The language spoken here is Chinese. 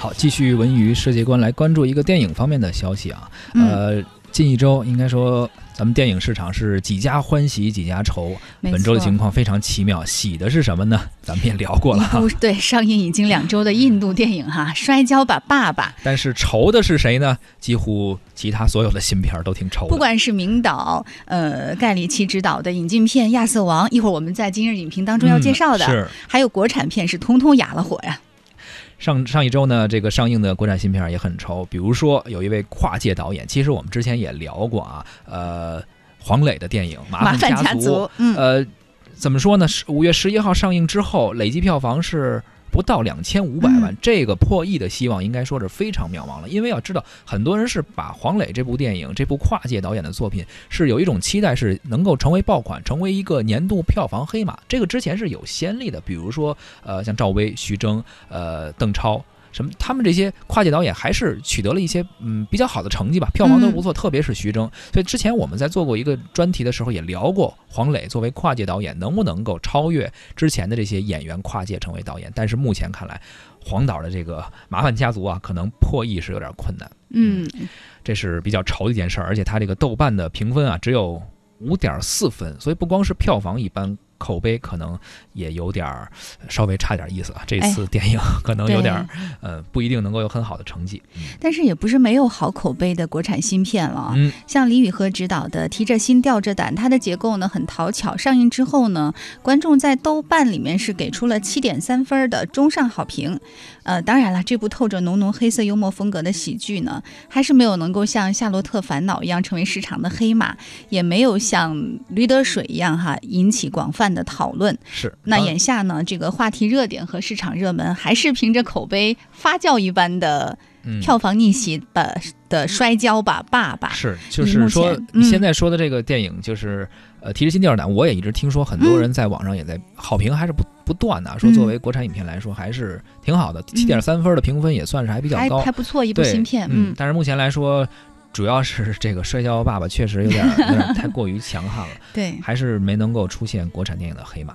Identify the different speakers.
Speaker 1: 好，继续文娱世界观来关注一个电影方面的消息啊。
Speaker 2: 嗯
Speaker 1: 呃，近一周应该说咱们电影市场是几家欢喜几家愁，本周的情况非常奇妙。喜的是什么呢？咱们也聊过了。
Speaker 2: 对 上映已经两周的印度电影哈，《摔跤吧，爸爸》。
Speaker 1: 但是愁的是谁呢？几乎其他所有的新片儿都挺愁的。
Speaker 2: 不管是名导呃盖里奇执导的引进片《亚瑟王》，一会儿我们在今日影评当中要介绍的，
Speaker 1: 嗯是
Speaker 2: 还有国产片是通通哑了火呀。
Speaker 1: 上上一周呢，这个上映的国产新片儿也很愁，比如说有一位跨界导演，其实我们之前也聊过啊，呃，黄磊的电影《麻
Speaker 2: 麻烦
Speaker 1: 家族》呃，怎么说呢？是五月十一号上映之后，累计票房是不到两千五百万，
Speaker 2: 嗯
Speaker 1: 这个破亿的希望应该说是非常渺茫了。因为要知道，很多人是把黄磊这部电影、这部跨界导演的作品，是有一种期待，是能够成为爆款，成为一个年度票房黑马。这个之前是有先例的，比如说呃，像赵薇、徐峥、呃，邓超。什么？他们这些跨界导演还是取得了一些嗯比较好的成绩吧，票房都不错，特别是徐峥。所以之前我们在做过一个专题的时候也聊过，黄磊作为跨界导演能不能够超越之前的这些演员跨界成为导演？但是目前看来，黄导的这个《麻烦家族》啊，可能破亿是有点困难，
Speaker 2: 嗯，
Speaker 1: 这是比较愁的一件事儿。而且他这个豆瓣的评分啊只有五点四分，所以不光是票房一般。口碑可能也有点儿稍微差点意思啊，这次电影 可能有点儿呃不一定能够有很好的成绩。
Speaker 2: 但是也不是没有好口碑的国产新片了。
Speaker 1: 嗯，
Speaker 2: 像李宇赫执导的《提着心吊着胆》，它的结构呢很讨巧。上映之后呢，观众在豆瓣里面是给出了七点三分的中上好评。呃，当然了，这部透着浓浓黑色幽默风格的喜剧呢，还是没有能够像《夏洛特烦恼》一样成为市场的黑马，也没有像《驴得水》一样哈引起广泛的讨论。
Speaker 1: 是。
Speaker 2: 那眼下呢，这个话题热点和市场热门还是凭着口碑发酵一般的
Speaker 1: 嗯
Speaker 2: 票房逆袭的、的摔跤吧爸爸。
Speaker 1: 是，就是说你
Speaker 2: 嗯
Speaker 1: 现在说的这个电影，就是呃，提着新电影档，我也一直听说很多人在网上也在好评还是不不断的，说作
Speaker 2: 嗯
Speaker 1: 为国产影片来说还是挺好的，七点三分的评分也算是还比较高
Speaker 2: 还，不错，一部，新片，
Speaker 1: 嗯，但是目前来说。主要是这个《摔跤吧爸爸》确实有点有点太过于强悍了，
Speaker 2: 对，
Speaker 1: 还是没能够出现国产电影的黑马。